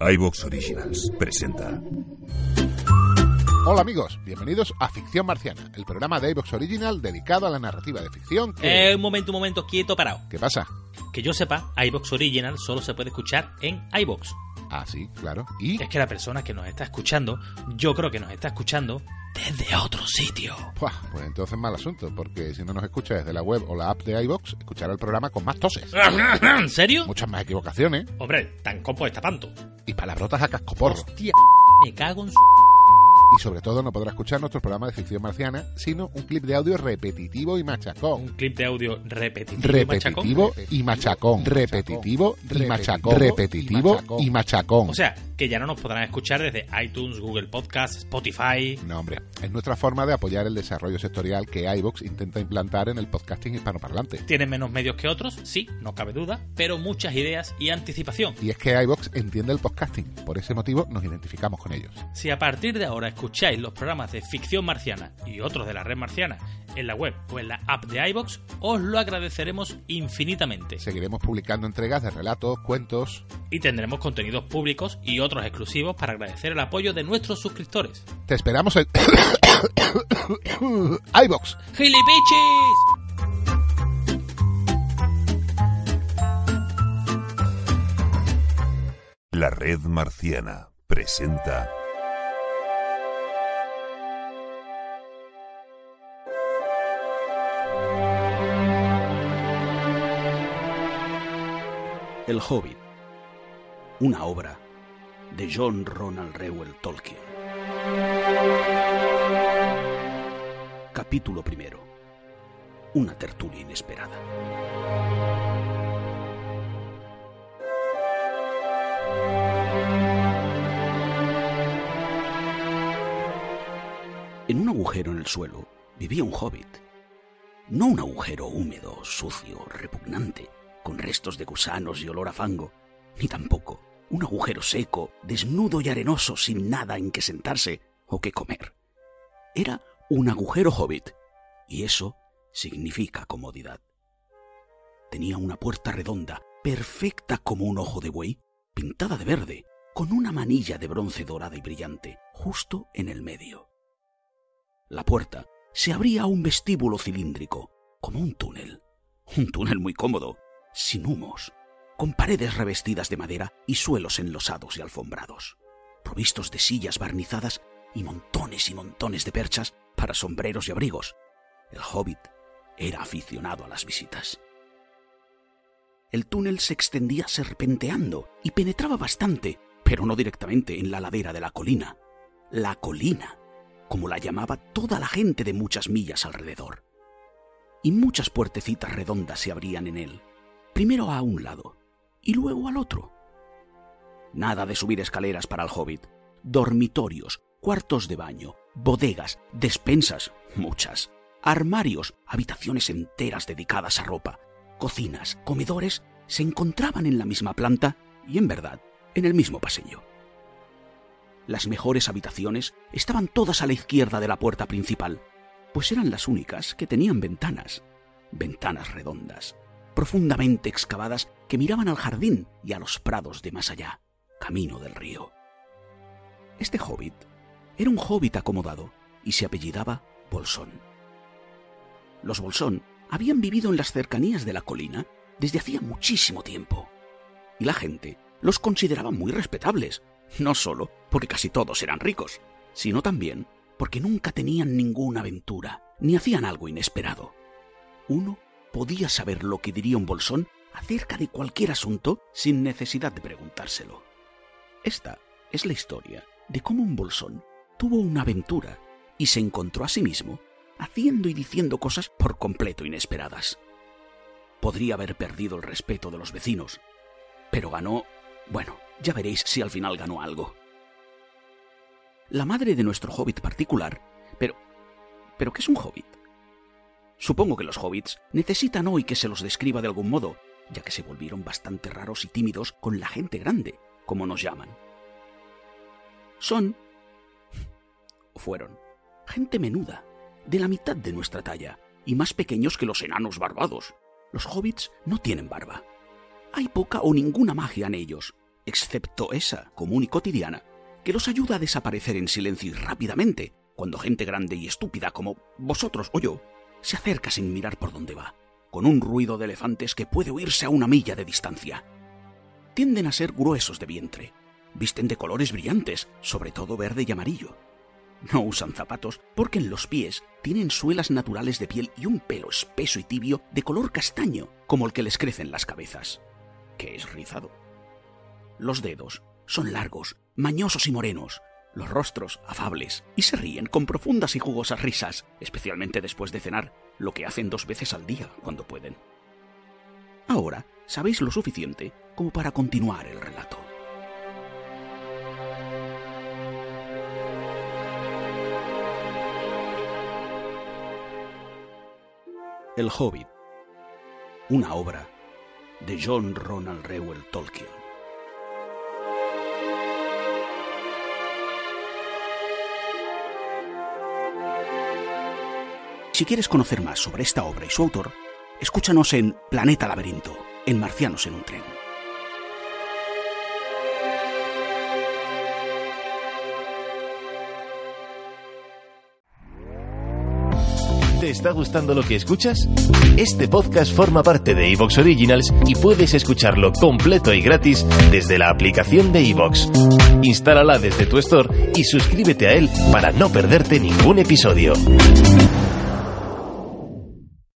iVox Originals presenta. Hola amigos, bienvenidos a Ficción Marciana, el programa de iVox Original dedicado a la narrativa de ficción que... Eh, un momento, un momento, quieto, parado. ¿Qué pasa? Que yo sepa, iBox Original solo se puede escuchar en iBox. Ah, sí, claro. ¿Y? Es que la persona que nos está escuchando, yo creo que nos está escuchando desde otro sitio. Buah, pues entonces mal asunto, porque si no nos escucha desde la web o la app de iVox, escuchará el programa con más toses. ¿En serio? Muchas más equivocaciones Hombre, tan copo está panto. Y palabrotas a cascoporro. Hostia, me cago en su... Y sobre todo no podrá escuchar nuestro programa de ficción marciana, sino un clip de audio repetitivo y machacón. Un clip de audio repetitivo, y machacón. Repetitivo y machacón. Repetitivo y machacón. Repetitivo y machacón. O sea, que ya no nos podrán escuchar desde iTunes, Google Podcast, Spotify. No, hombre, es nuestra forma de apoyar el desarrollo sectorial que iVox intenta implantar en el podcasting hispanoparlante. Tienen menos medios que otros, sí, no cabe duda, pero muchas ideas y anticipación. Y es que iVox entiende el podcasting, por ese motivo nos identificamos con ellos. Si a partir de ahora escucháis los programas de ficción marciana y otros de la red marciana en la web o en la app de iBox, os lo agradeceremos infinitamente. Seguiremos publicando entregas de relatos, cuentos. Y tendremos contenidos públicos y otros exclusivos para agradecer el apoyo de nuestros suscriptores. Te esperamos en iVox. ¡Gilipichis! La red marciana presenta. El Hobbit, una obra de John Ronald Reuel Tolkien. Capítulo primero. Una tertulia inesperada. En un agujero en el suelo vivía un hobbit. No un agujero húmedo, sucio, repugnante, con restos de gusanos y olor a fango, ni tampoco un agujero seco, desnudo y arenoso, sin nada en que sentarse o que comer. Era un agujero hobbit, y eso significa comodidad. Tenía una puerta redonda, perfecta como un ojo de buey, pintada de verde, con una manilla de bronce dorada y brillante, justo en el medio. La puerta se abría a un vestíbulo cilíndrico, como un túnel. Un túnel muy cómodo, sin humos, con paredes revestidas de madera y suelos enlosados y alfombrados, provistos de sillas barnizadas y montones y montones de perchas para sombreros y abrigos. El hobbit era aficionado a las visitas. El túnel se extendía serpenteando y penetraba bastante, pero no directamente en la ladera de la colina. La colina, como la llamaba toda la gente de muchas millas alrededor. Y muchas puertecitas redondas se abrían en él, primero a un lado y luego al otro. Nada de subir escaleras para el hobbit. Dormitorios, cuartos de baño, bodegas, despensas, muchas, armarios, habitaciones enteras dedicadas a ropa, cocinas, comedores, se encontraban en la misma planta y, en verdad, en el mismo pasillo. Las mejores habitaciones estaban todas a la izquierda de la puerta principal, pues eran las únicas que tenían ventanas, ventanas redondas, profundamente excavadas que miraban al jardín y a los prados de más allá, camino del río. Este hobbit era un hobbit acomodado y se apellidaba Bolsón. Los Bolsón habían vivido en las cercanías de la colina desde hacía muchísimo tiempo, y la gente los consideraba muy respetables, no solo porque casi todos eran ricos, sino también porque nunca tenían ninguna aventura, ni hacían algo inesperado. Uno podía saber lo que diría un bolsón acerca de cualquier asunto sin necesidad de preguntárselo. Esta es la historia de cómo un bolsón tuvo una aventura y se encontró a sí mismo haciendo y diciendo cosas por completo inesperadas. Podría haber perdido el respeto de los vecinos, pero ganó... Bueno, ya veréis si al final ganó algo. La madre de nuestro hobbit particular... Pero... ¿Pero qué es un hobbit? Supongo que los hobbits necesitan hoy que se los describa de algún modo, ya que se volvieron bastante raros y tímidos con la gente grande, como nos llaman. Son, o fueron, gente menuda, de la mitad de nuestra talla, y más pequeños que los enanos barbados. Los hobbits no tienen barba. Hay poca o ninguna magia en ellos, excepto esa común y cotidiana, que los ayuda a desaparecer en silencio y rápidamente cuando gente grande y estúpida como vosotros o yo se acerca sin mirar por dónde va, con un ruido de elefantes que puede oírse a una milla de distancia. Tienden a ser gruesos de vientre, visten de colores brillantes, sobre todo verde y amarillo. No usan zapatos porque en los pies tienen suelas naturales de piel y un pelo espeso y tibio de color castaño, como el que les crece en las cabezas, que es rizado. Los dedos son largos, mañosos y morenos, los rostros afables, y se ríen con profundas y jugosas risas, especialmente después de cenar, lo que hacen dos veces al día cuando pueden. Ahora sabéis lo suficiente como para continuar el relato. El Hobbit, una obra de John Ronald Reuel Tolkien. Si quieres conocer más sobre esta obra y su autor, escúchanos en Planeta Laberinto, en Marcianos en un tren. ¿Te está gustando lo que escuchas? Este podcast forma parte de Evox Originals y puedes escucharlo completo y gratis desde la aplicación de Evox. Instálala desde tu store y suscríbete a él para no perderte ningún episodio.